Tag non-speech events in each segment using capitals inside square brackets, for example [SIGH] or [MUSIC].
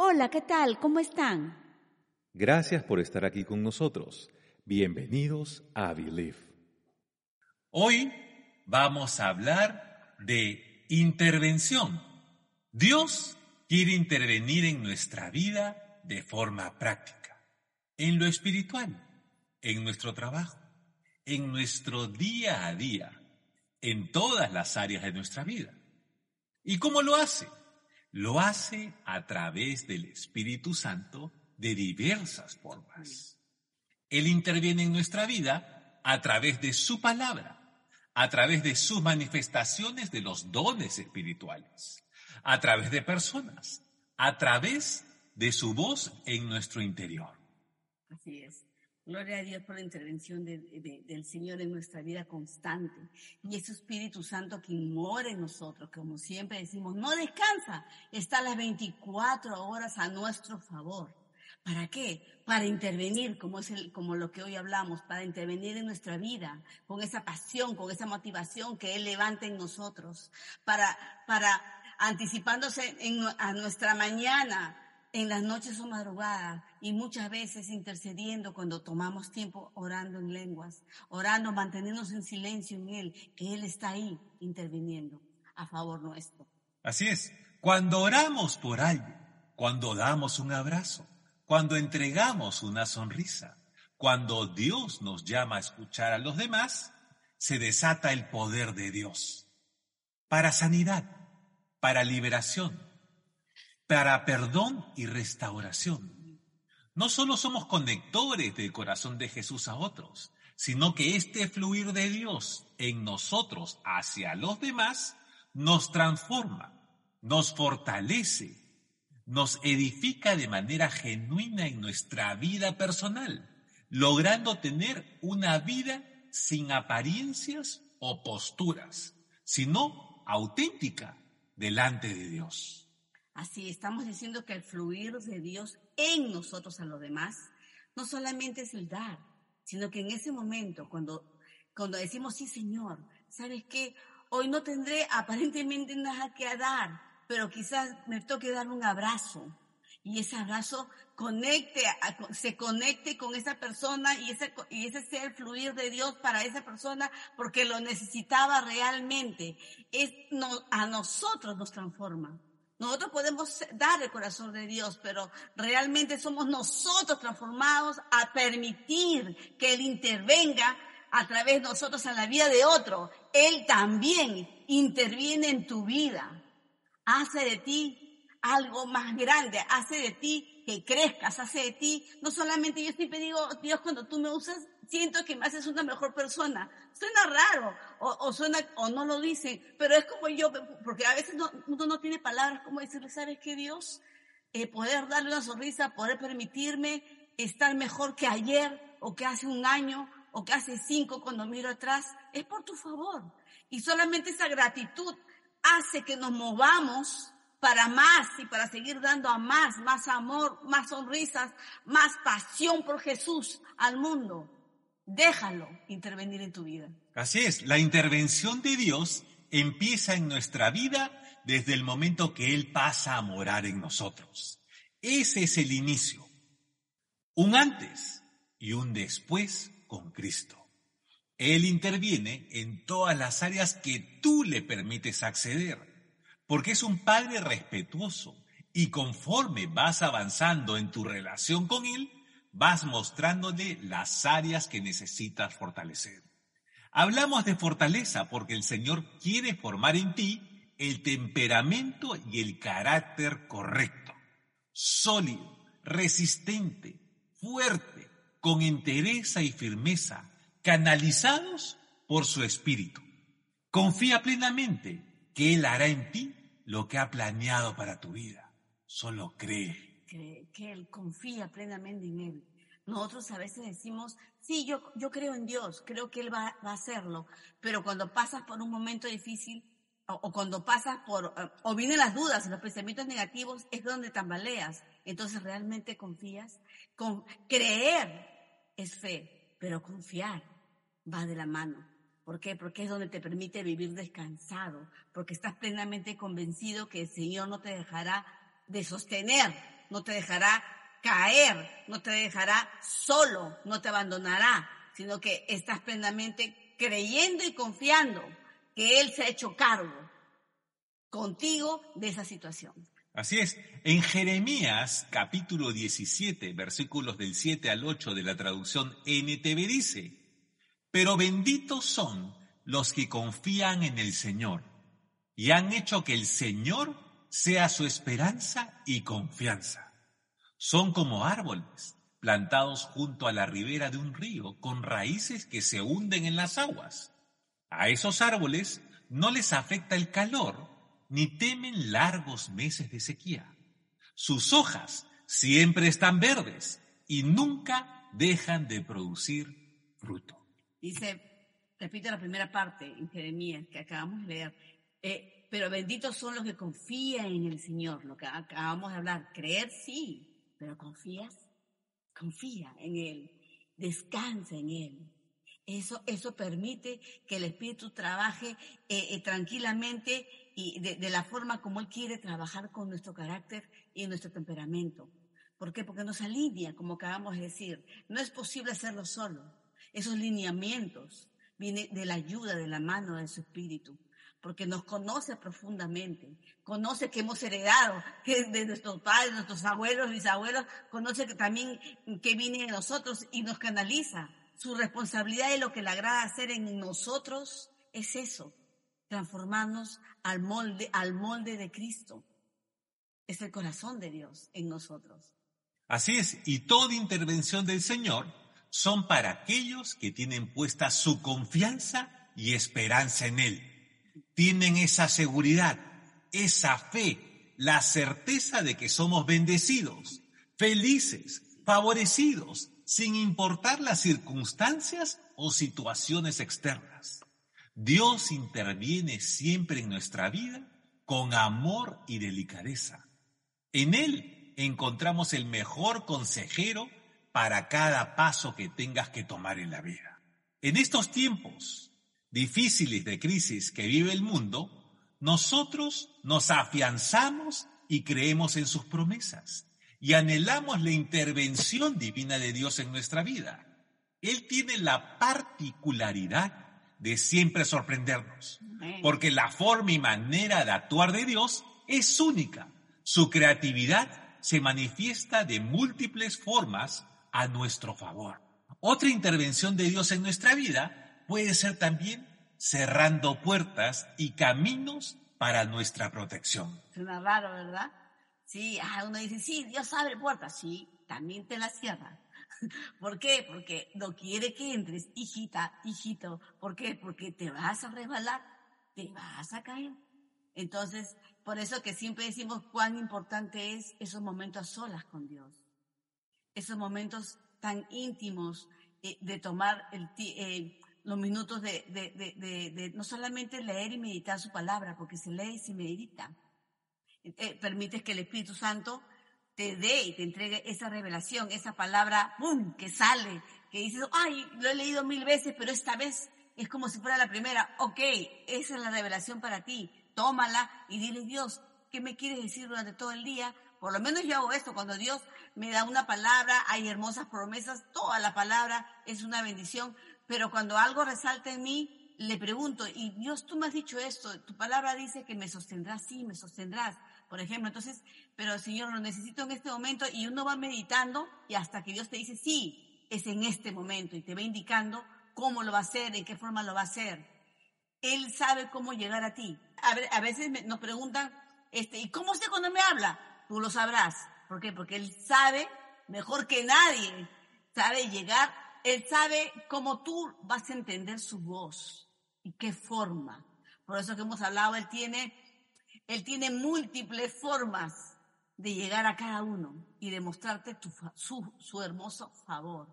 Hola, ¿qué tal? ¿Cómo están? Gracias por estar aquí con nosotros. Bienvenidos a Believe. Hoy vamos a hablar de intervención. Dios quiere intervenir en nuestra vida de forma práctica, en lo espiritual, en nuestro trabajo, en nuestro día a día, en todas las áreas de nuestra vida. ¿Y cómo lo hace? Lo hace a través del Espíritu Santo de diversas formas. Él interviene en nuestra vida a través de su palabra, a través de sus manifestaciones de los dones espirituales, a través de personas, a través de su voz en nuestro interior. Así es. Gloria a Dios por la intervención del Señor en nuestra vida constante. Y ese Espíritu Santo que mora en nosotros, como siempre decimos, no descansa, está las 24 horas a nuestro favor. ¿Para qué? Para intervenir, como es el, como lo que hoy hablamos, para intervenir en nuestra vida, con esa pasión, con esa motivación que Él levanta en nosotros, para, para anticipándose en, a nuestra mañana, en las noches o madrugadas y muchas veces intercediendo cuando tomamos tiempo orando en lenguas, orando, manteniéndonos en silencio en Él, que Él está ahí interviniendo a favor nuestro. Así es, cuando oramos por alguien, cuando damos un abrazo, cuando entregamos una sonrisa, cuando Dios nos llama a escuchar a los demás, se desata el poder de Dios para sanidad, para liberación, para perdón y restauración. No solo somos conectores del corazón de Jesús a otros, sino que este fluir de Dios en nosotros hacia los demás nos transforma, nos fortalece, nos edifica de manera genuina en nuestra vida personal, logrando tener una vida sin apariencias o posturas, sino auténtica delante de Dios. Así estamos diciendo que el fluir de Dios en nosotros a los demás no solamente es el dar, sino que en ese momento, cuando, cuando decimos, sí Señor, ¿sabes qué? Hoy no tendré aparentemente nada que dar, pero quizás me toque dar un abrazo. Y ese abrazo conecte, se conecte con esa persona y ese, y ese sea el fluir de Dios para esa persona porque lo necesitaba realmente. Es, a nosotros nos transforma. Nosotros podemos dar el corazón de Dios, pero realmente somos nosotros transformados a permitir que Él intervenga a través de nosotros en la vida de otro. Él también interviene en tu vida. Hace de ti algo más grande, hace de ti que crezcas, hace de ti, no solamente yo siempre digo, Dios, cuando tú me usas, siento que me haces una mejor persona. Suena raro, o, suena, o no lo dice, pero es como yo, porque a veces no, uno no tiene palabras como decirle, ¿sabes qué, Dios? Eh, poder darle una sonrisa, poder permitirme estar mejor que ayer, o que hace un año, o que hace cinco cuando miro atrás, es por tu favor. Y solamente esa gratitud hace que nos movamos para más y para seguir dando a más, más amor, más sonrisas, más pasión por Jesús al mundo. Déjalo intervenir en tu vida. Así es, la intervención de Dios empieza en nuestra vida desde el momento que Él pasa a morar en nosotros. Ese es el inicio. Un antes y un después con Cristo. Él interviene en todas las áreas que tú le permites acceder, porque es un Padre respetuoso y conforme vas avanzando en tu relación con Él, vas mostrándole las áreas que necesitas fortalecer. Hablamos de fortaleza porque el Señor quiere formar en ti el temperamento y el carácter correcto, sólido, resistente, fuerte, con entereza y firmeza, canalizados por su espíritu. Confía plenamente que Él hará en ti lo que ha planeado para tu vida. Solo cree cree, que él confía plenamente en él. Nosotros a veces decimos, sí, yo, yo creo en Dios, creo que Él va, va a hacerlo, pero cuando pasas por un momento difícil, o, o cuando pasas por, eh, o vienen las dudas, los pensamientos negativos, es donde tambaleas. Entonces, ¿realmente confías? Con, creer es fe, pero confiar va de la mano. ¿Por qué? Porque es donde te permite vivir descansado, porque estás plenamente convencido que el Señor no te dejará de sostener, no te dejará caer, no te dejará solo, no te abandonará, sino que estás plenamente creyendo y confiando que Él se ha hecho cargo contigo de esa situación. Así es, en Jeremías capítulo 17, versículos del 7 al 8 de la traducción NTV dice, pero benditos son los que confían en el Señor y han hecho que el Señor sea su esperanza y confianza. Son como árboles plantados junto a la ribera de un río con raíces que se hunden en las aguas. A esos árboles no les afecta el calor ni temen largos meses de sequía. Sus hojas siempre están verdes y nunca dejan de producir fruto. Dice, repito la primera parte en Jeremías que acabamos de leer, eh, pero benditos son los que confían en el Señor, lo que acabamos de hablar. Creer sí, pero confías, confía en Él, descansa en Él. Eso, eso permite que el Espíritu trabaje eh, eh, tranquilamente y de, de, la forma como Él quiere trabajar con nuestro carácter y nuestro temperamento. ¿Por qué? Porque nos alinea, como acabamos de decir. No es posible hacerlo solo. Esos lineamientos vienen de la ayuda, de la mano de su Espíritu porque nos conoce profundamente, conoce que hemos heredado que de nuestros padres, nuestros abuelos, bisabuelos, conoce que también que viene de nosotros y nos canaliza. Su responsabilidad y lo que le agrada hacer en nosotros es eso, transformarnos al molde, al molde de Cristo. Es el corazón de Dios en nosotros. Así es, y toda intervención del Señor son para aquellos que tienen puesta su confianza y esperanza en Él tienen esa seguridad, esa fe, la certeza de que somos bendecidos, felices, favorecidos, sin importar las circunstancias o situaciones externas. Dios interviene siempre en nuestra vida con amor y delicadeza. En Él encontramos el mejor consejero para cada paso que tengas que tomar en la vida. En estos tiempos difíciles de crisis que vive el mundo, nosotros nos afianzamos y creemos en sus promesas y anhelamos la intervención divina de Dios en nuestra vida. Él tiene la particularidad de siempre sorprendernos, porque la forma y manera de actuar de Dios es única. Su creatividad se manifiesta de múltiples formas a nuestro favor. Otra intervención de Dios en nuestra vida puede ser también cerrando puertas y caminos para nuestra protección. Suena raro, ¿verdad? Sí, ah, uno dice, sí, Dios abre puertas, sí, también te las cierra. [LAUGHS] ¿Por qué? Porque no quiere que entres, hijita, hijito. ¿Por qué? Porque te vas a resbalar, te vas a caer. Entonces, por eso que siempre decimos cuán importante es esos momentos solas con Dios. Esos momentos tan íntimos eh, de tomar el, eh, los minutos de, de, de, de, no solamente leer y meditar su palabra, porque se lee y se medita. Eh, permites que el Espíritu Santo te dé y te entregue esa revelación, esa palabra, ¡pum!, que sale, que dices, ay, lo he leído mil veces, pero esta vez es como si fuera la primera. Ok, esa es la revelación para ti. Tómala y dile, Dios, ¿qué me quieres decir durante todo el día? Por lo menos yo hago esto, cuando Dios me da una palabra, hay hermosas promesas, toda la palabra es una bendición, pero cuando algo resalta en mí, le pregunto, y Dios, tú me has dicho esto, tu palabra dice que me sostendrás, sí, me sostendrás, por ejemplo. Entonces, pero Señor, lo necesito en este momento y uno va meditando y hasta que Dios te dice, sí, es en este momento y te va indicando cómo lo va a hacer, en qué forma lo va a hacer. Él sabe cómo llegar a ti. A, veces nos preguntan, este, ¿y cómo sé cuando me habla? Tú lo sabrás. ¿Por qué? Porque Él sabe mejor que nadie, sabe llegar él sabe cómo tú vas a entender su voz y qué forma. Por eso que hemos hablado, Él tiene, Él tiene múltiples formas de llegar a cada uno y demostrarte su, su hermoso favor.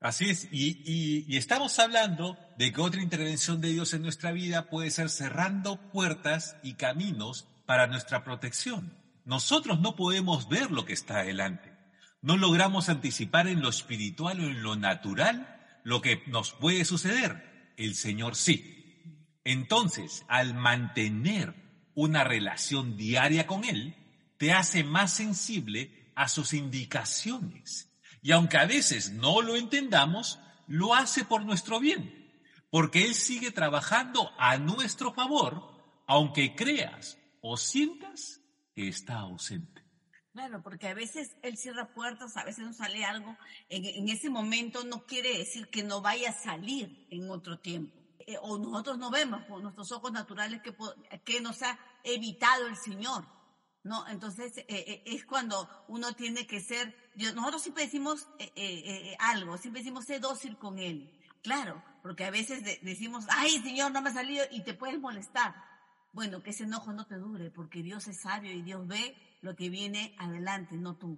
Así es, y, y, y, estamos hablando de que otra intervención de Dios en nuestra vida puede ser cerrando puertas y caminos para nuestra protección. Nosotros no podemos ver lo que está adelante. No logramos anticipar en lo espiritual o en lo natural lo que nos puede suceder. El Señor sí. Entonces, al mantener una relación diaria con Él, te hace más sensible a sus indicaciones y aunque a veces no lo entendamos, lo hace por nuestro bien, porque Él sigue trabajando a nuestro favor, aunque creas o sientas está ausente. Claro, porque a veces Él cierra puertas, a veces no sale algo, en, ese momento no quiere decir que no vaya a salir en otro tiempo. Eh, o nosotros no vemos con nuestros ojos naturales que, que nos ha evitado el Señor. ¿no? Entonces eh, eh, es cuando uno tiene que ser, nosotros siempre decimos eh, algo, siempre decimos sé dócil con él. Claro, porque a veces decimos, ay Señor, no me ha salido y te puedes molestar. Bueno, que ese enojo no te dure, porque Dios es sabio y Dios ve lo que viene adelante, no tú.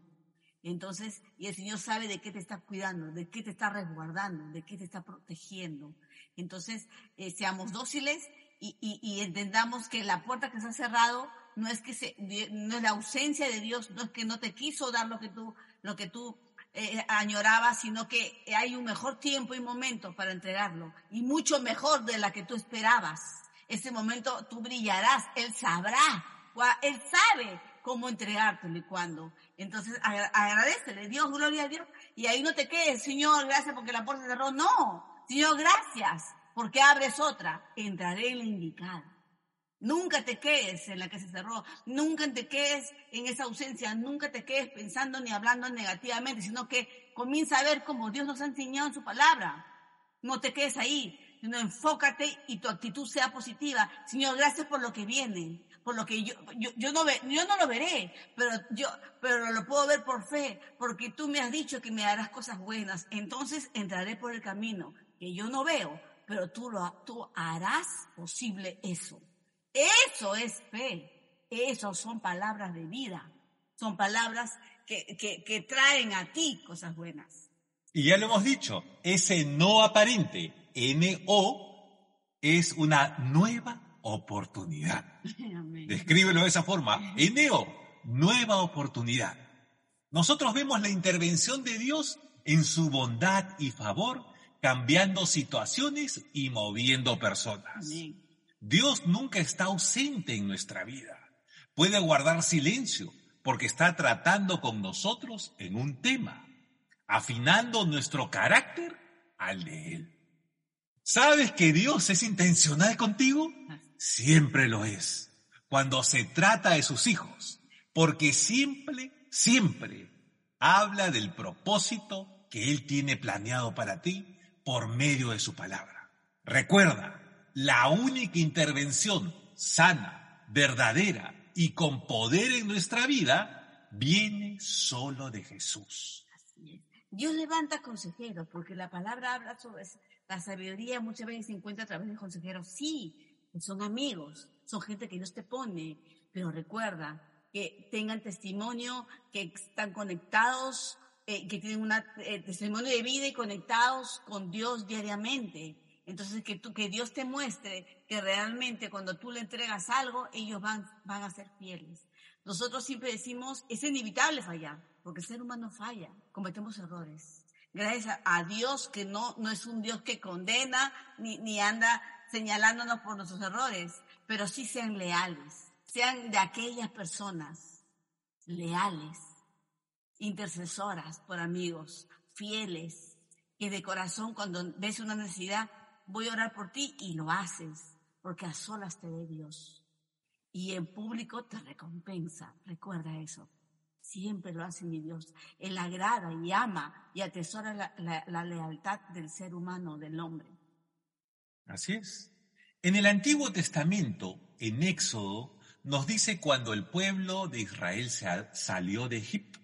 Entonces, y el Señor sabe de qué te está cuidando, de qué te está resguardando, de qué te está protegiendo. Entonces, seamos dóciles y, entendamos que la puerta que se ha cerrado no es que no es la ausencia de Dios, no es que no te quiso dar lo que tú, lo que tú eh, añorabas, sino que hay un mejor tiempo y momento para entregarlo, y mucho mejor de la que tú esperabas. Ese momento tú brillarás, Él sabrá, Él sabe cómo entregártelo y cuándo. Entonces agradecele, Dios, gloria a Dios, y ahí no te quedes, Señor, gracias porque la puerta cerró. No, Señor, gracias porque abres otra, entraré en la indicada. Nunca te quedes en la que se cerró, nunca te quedes en esa ausencia, nunca te quedes pensando ni hablando negativamente, sino que comienza a ver como Dios nos ha enseñado en su palabra. No te quedes ahí, sino enfócate y tu actitud sea positiva. Señor, gracias por lo que viene, por lo que yo, yo, yo no, ve, yo no lo veré, pero yo, pero lo puedo ver por fe, porque tú me has dicho que me harás cosas buenas. Entonces entraré por el camino que yo no veo, pero tú lo, tú harás posible eso. Eso es fe. Eso son palabras de vida. Son palabras que, que, traen a ti cosas buenas. Y ya lo hemos dicho, ese no aparente, N-O, es una nueva oportunidad. Descríbelo de esa forma. N-O, nueva oportunidad. Nosotros vemos la intervención de Dios en su bondad y favor, cambiando situaciones y moviendo personas. Amén. Dios nunca está ausente en nuestra vida. Puede guardar silencio porque está tratando con nosotros en un tema, afinando nuestro carácter al de Él. ¿Sabes que Dios es intencional contigo? Siempre lo es, cuando se trata de sus hijos, porque siempre, siempre habla del propósito que Él tiene planeado para ti por medio de su palabra. Recuerda, la única intervención sana, verdadera y con poder en nuestra vida viene solo de Jesús. Dios levanta consejeros, porque la palabra habla sobre la sabiduría muchas veces se encuentra a través de consejeros. Sí, son amigos, son gente que Dios te pone, pero recuerda que tengan testimonio, que están conectados, eh, que tienen un eh, testimonio de vida y conectados con Dios diariamente. Entonces, que, tú, que Dios te muestre que realmente cuando tú le entregas algo, ellos van, van a ser fieles. Nosotros siempre decimos, es inevitable fallar, porque el ser humano falla, cometemos errores. Gracias a, Dios que no, no es un Dios que condena ni, ni anda señalándonos por nuestros errores, pero sí sean leales, sean de aquellas personas leales, intercesoras por amigos, fieles, que de corazón cuando ves una necesidad voy a orar por ti y lo haces, porque a solas te ve Dios. Y en público te recompensa. Recuerda eso. Siempre lo hace mi Dios. Él agrada y ama y atesora la, lealtad del ser humano, del hombre. Así es. En el Antiguo Testamento, en Éxodo, nos dice cuando el pueblo de Israel salió de Egipto,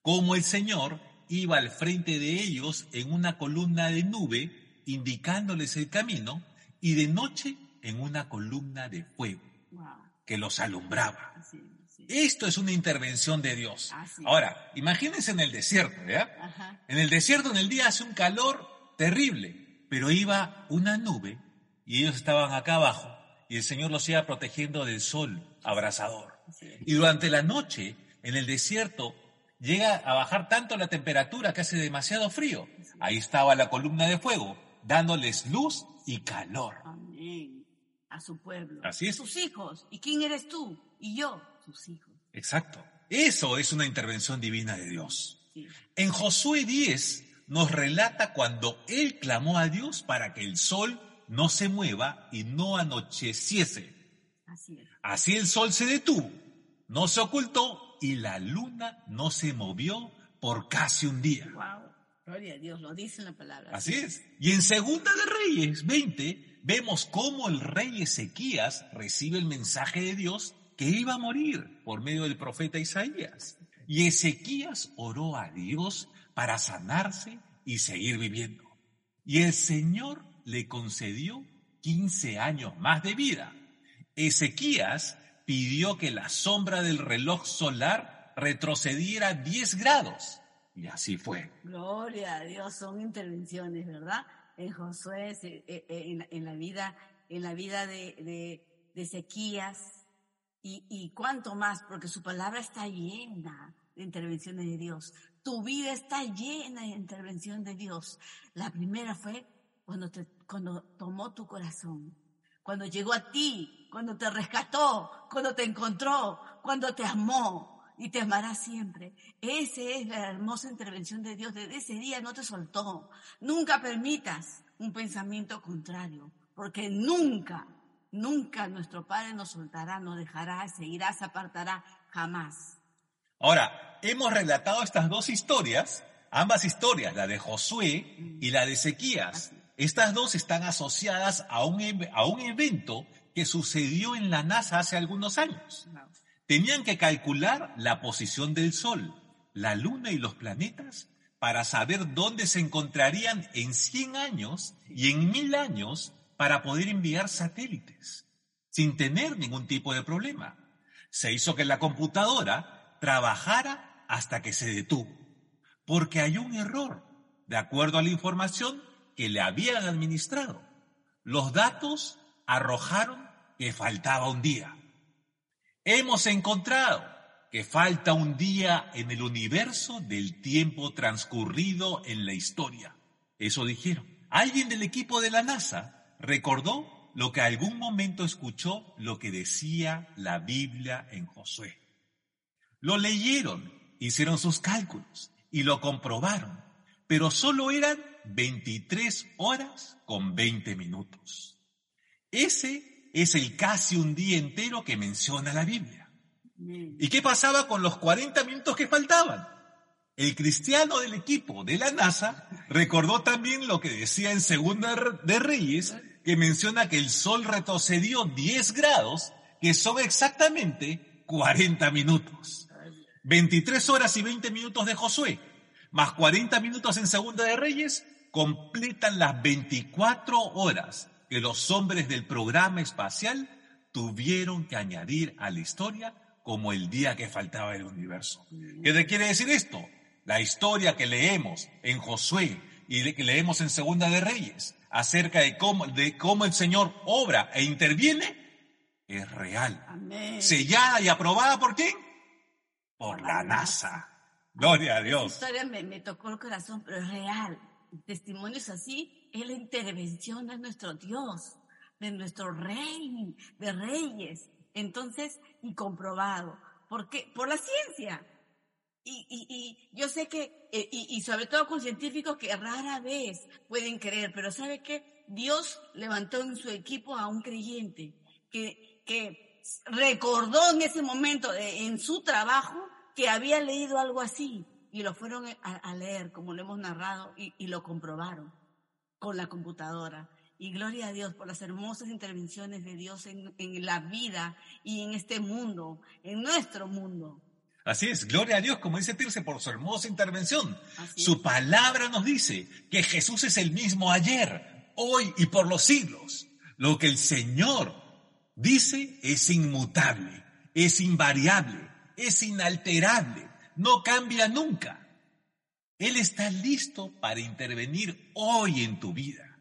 como el Señor iba al frente de ellos en una columna de nube indicándoles el camino y de noche en una columna de fuego que los alumbraba. Esto es una intervención de Dios. Ahora, imagínense en el desierto. Ajá. En el desierto en el día hace un calor terrible, pero iba una nube y ellos estaban acá abajo y el Señor los iba protegiendo del sol abrasador. Y durante la noche, en el desierto, llega a bajar tanto la temperatura que hace demasiado frío. Ahí estaba la columna de fuego, dándoles luz y calor. Amén. A su pueblo. Así es. Sus hijos. ¿Y quién eres tú? Y yo, sus hijos. Exacto. Eso es una intervención divina de Dios. Sí. En Josué 10 nos relata cuando él clamó a Dios para que el sol no se mueva y no anocheciese. Así es. Así el sol se detuvo, no se ocultó y la luna no se movió por casi un día. Wow. Gloria a Dios. Lo dice en la palabra. Así es. Y en Segunda de Reyes 20 vemos cómo el rey Ezequías recibe el mensaje de Dios que iba a morir por medio del profeta Isaías. Y Ezequías oró a Dios para sanarse y seguir viviendo. Y el Señor le concedió 15 años más de vida. Ezequías pidió que la sombra del reloj solar retrocediera 10 grados. Y así fue. Gloria a Dios, son intervenciones, ¿verdad? En Josué, eh, eh, en la vida, en la vida de, de, de Ezequías, y, y cuánto más, porque su palabra está llena de intervenciones de Dios. Tu vida está llena de intervención de Dios. La primera fue cuando, te, cuando tomó tu corazón, cuando llegó a ti, cuando te rescató, cuando te encontró, cuando te amó y te amará siempre. Esa es la hermosa intervención de Dios. Desde ese día no te soltó. Nunca permitas un pensamiento contrario, porque nunca, nunca nuestro Padre nos soltará, nos dejará, seguirá, se apartará, jamás. Ahora, hemos relatado estas dos historias, ambas historias, la de Josué y la de Ezequías. Estas dos están asociadas a un, a un evento que sucedió en la NASA hace algunos años. Tenían que calcular la posición del Sol, la Luna y los planetas para saber dónde se encontrarían en 100 años y en 1000 años para poder enviar satélites, sin tener ningún tipo de problema. Se hizo que la computadora trabajara hasta que se detuvo, porque hay un error, de acuerdo a la información que le habían administrado. Los datos arrojaron que faltaba un día. Hemos encontrado que falta un día en el universo del tiempo transcurrido en la historia. Eso dijeron. Alguien del equipo de la NASA recordó lo que algún momento escuchó lo que decía la Biblia en Josué. Lo leyeron, hicieron sus cálculos y lo comprobaron, pero solo eran 23 horas con 20 minutos. Ese es el casi un día entero que menciona la Biblia. ¿Y qué pasaba con los 40 minutos que faltaban? El cristiano del equipo de la NASA recordó también lo que decía en Segunda de Reyes, que menciona que el sol retrocedió 10 grados, que son exactamente 40 minutos. 23 horas y 20 minutos de Josué, más 40 minutos en Segunda de Reyes, completan las 24 horas que los hombres del programa espacial tuvieron que añadir a la historia como el día que faltaba del universo. ¿Qué te quiere decir esto? La historia que leemos en Josué y que leemos en Segunda de Reyes acerca de cómo, de cómo el Señor obra e interviene es real. Amén. Sellada y aprobada por quién? Por la NASA. Gloria a Dios. historia me, me tocó el corazón, pero es real. Testimonios así es la intervención de nuestro Dios, de nuestro Rey, de reyes. Entonces, y comprobado. ¿Por qué? Por la ciencia. Y, y, y yo sé que, eh, y, y sobre todo con científicos que rara vez pueden creer, pero ¿sabe qué? Dios levantó en su equipo a un creyente que, que recordó en ese momento, eh, en su trabajo, que había leído algo así. Y lo fueron a, a leer, como lo hemos narrado, y, y lo comprobaron con la computadora. Y gloria a Dios por las hermosas intervenciones de Dios en, en la vida y en este mundo, en nuestro mundo. Así es, gloria a Dios, como dice Tirce, por su hermosa intervención. Su palabra nos dice que Jesús es el mismo ayer, hoy y por los siglos. Lo que el Señor dice es inmutable es invariable, es inalterable, no cambia nunca. Él está listo para intervenir hoy en tu vida.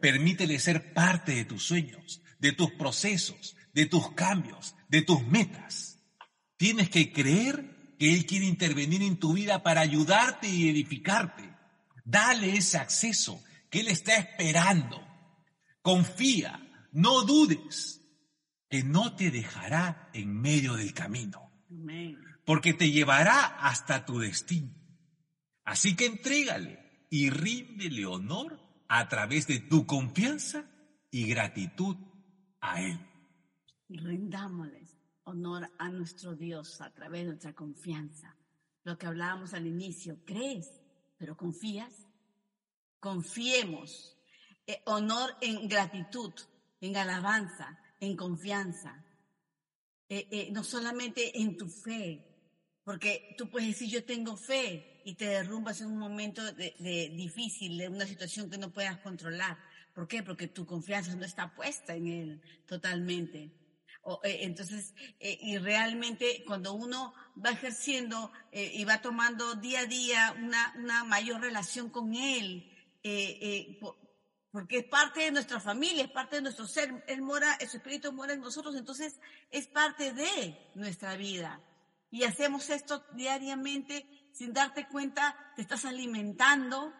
Permítele ser parte de tus sueños, de tus procesos, de tus cambios, de tus metas. Tienes que creer que Él quiere intervenir en tu vida para ayudarte y edificarte. Dale ese acceso que Él está esperando. Confía, no dudes, que no te dejará en medio del camino, porque te llevará hasta tu destino. Así que entrégale y ríndele honor a través de tu confianza y gratitud a Él. Rindámosles honor a nuestro Dios a través de nuestra confianza. Lo que hablábamos al inicio, crees, pero confías. Confiemos. Eh, honor en gratitud, en alabanza, en confianza. Eh, eh, no solamente en tu fe, porque tú puedes decir yo tengo fe y te derrumbas en un momento de, difícil, de una situación que no puedas controlar. ¿Por qué? Porque tu confianza no está puesta en Él totalmente. Eh, entonces, eh, y realmente cuando uno va ejerciendo eh, y va tomando día a día una, una mayor relación con Él, porque es parte de nuestra familia, es parte de nuestro ser, Él mora, su espíritu mora en nosotros, entonces es parte de nuestra vida. Y hacemos esto diariamente sin darte cuenta, te estás alimentando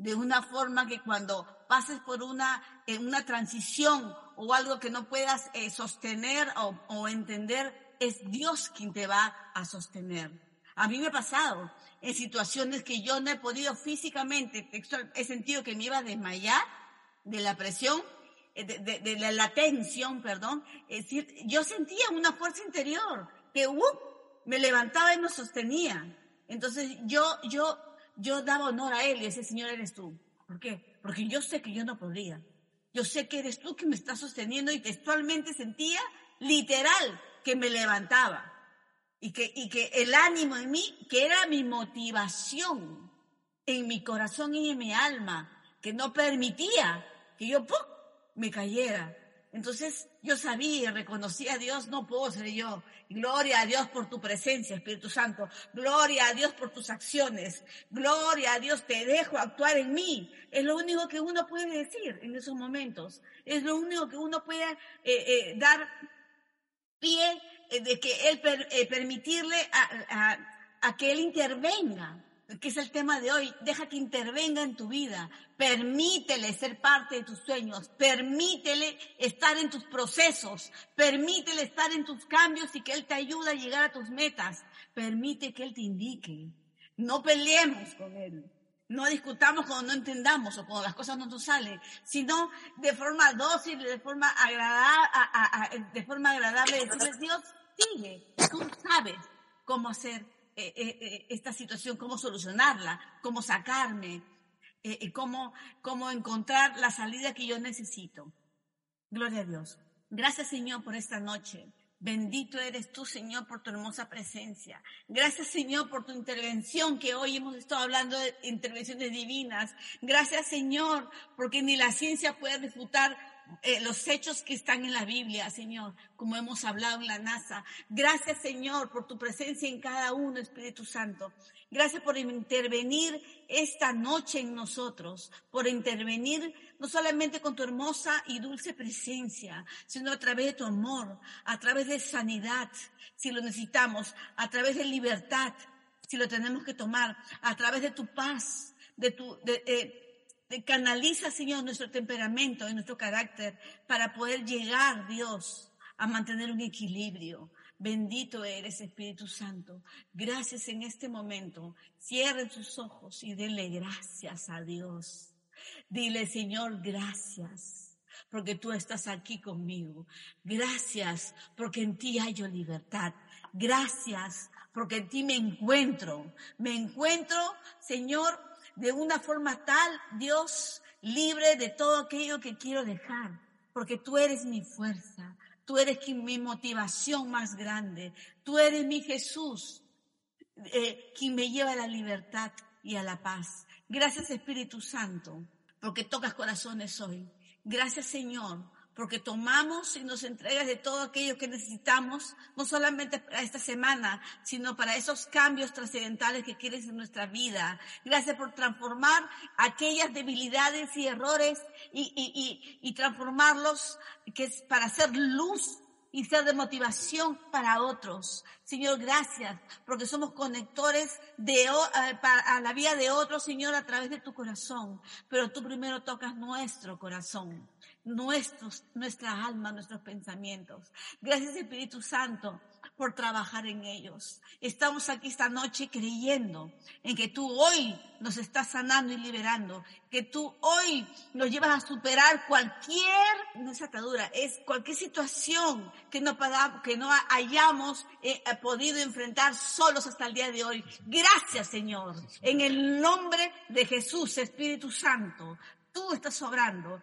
de una forma que cuando pases por una, eh, una transición o algo que no puedas eh, sostener o, o, entender, es Dios quien te va a sostener. A mí me ha pasado en situaciones que yo no he podido físicamente, he sentido que me iba a desmayar de la presión, eh, de, de, de la, tensión, perdón. Es decir, yo sentía una fuerza interior que, uh, me levantaba y me sostenía. Entonces yo, yo, yo daba honor a él y ese Señor eres tú. ¿Por qué? Porque yo sé que yo no podría. Yo sé que eres tú que me estás sosteniendo y textualmente sentía literal que me levantaba. Y que, y que el ánimo en mí, que era mi motivación en mi corazón y en mi alma, que no permitía que yo me cayera. Entonces yo sabía y reconocía a Dios, no puedo ser yo. Gloria a Dios por tu presencia, Espíritu Santo. Gloria a Dios por tus acciones. Gloria a Dios, te dejo actuar en mí. Es lo único que uno puede decir en esos momentos. Es lo único que uno puede eh, eh, dar pie eh, de que Él permitirle a, a que Él intervenga que es el tema de hoy, deja que intervenga en tu vida, permítele ser parte de tus sueños, permítele estar en tus procesos, permítele estar en tus cambios y que Él te ayude a llegar a tus metas, permite que Él te indique. No peleemos con Él, no discutamos cuando no entendamos o cuando las cosas no nos salen, sino de forma dócil, de forma agradable, de forma agradable decirle, Dios, sigue, tú sabes cómo hacer eh, eh, eh, esta situación, cómo solucionarla, cómo sacarme, cómo, cómo encontrar la salida que yo necesito. Gloria a Dios. Gracias Señor por esta noche. Bendito eres tú, Señor, por tu hermosa presencia. Gracias, Señor, por tu intervención, que hoy hemos estado hablando de intervenciones divinas. Gracias, Señor, porque ni la ciencia puede refutar eh, los hechos que están en la Biblia, Señor, como hemos hablado en la NASA. Gracias, Señor, por tu presencia en cada uno, Espíritu Santo. Gracias por intervenir esta noche en nosotros, por intervenir no solamente con tu hermosa y dulce presencia, sino a través de tu amor, a través de sanidad, si lo necesitamos, a través de libertad, si lo tenemos que tomar, a través de tu paz, de tu, de, eh, canaliza, Señor, nuestro temperamento y nuestro carácter para poder llegar, Dios, a mantener un equilibrio. Bendito eres, Espíritu Santo. Gracias en este momento. Cierren sus ojos y denle gracias a Dios. Dile, Señor, gracias porque tú estás aquí conmigo. Gracias porque en ti hallo libertad. Gracias porque en ti me encuentro. Me encuentro, Señor, de una forma tal, Dios, libre de todo aquello que quiero dejar, porque tú eres mi fuerza, tú eres mi motivación más grande, tú eres mi Jesús, eh, quien me lleva a la libertad y a la paz. Gracias Espíritu Santo, porque tocas corazones hoy. Gracias Señor, porque tomamos y nos entregas de todo aquello que necesitamos, no solamente para esta semana, sino para esos cambios trascendentales que quieres en nuestra vida. Gracias por transformar aquellas debilidades y errores y, y, y, y transformarlos que es para hacer luz y ser de motivación para otros. Señor, gracias, porque somos conectores de, a la vida de otros, Señor, a través de tu corazón. Pero tú primero tocas nuestro corazón, nuestros, nuestra alma, nuestros pensamientos. Gracias, Espíritu Santo, por trabajar en ellos. Estamos aquí esta noche creyendo en que tú hoy nos estás sanando y liberando, que tú hoy nos llevas a superar cualquier, no es atadura, es cualquier situación que no, que no hayamos eh, podido enfrentar solos hasta el día de hoy. Gracias, Señor. En el nombre de Jesús, Espíritu Santo, tú estás sobrando.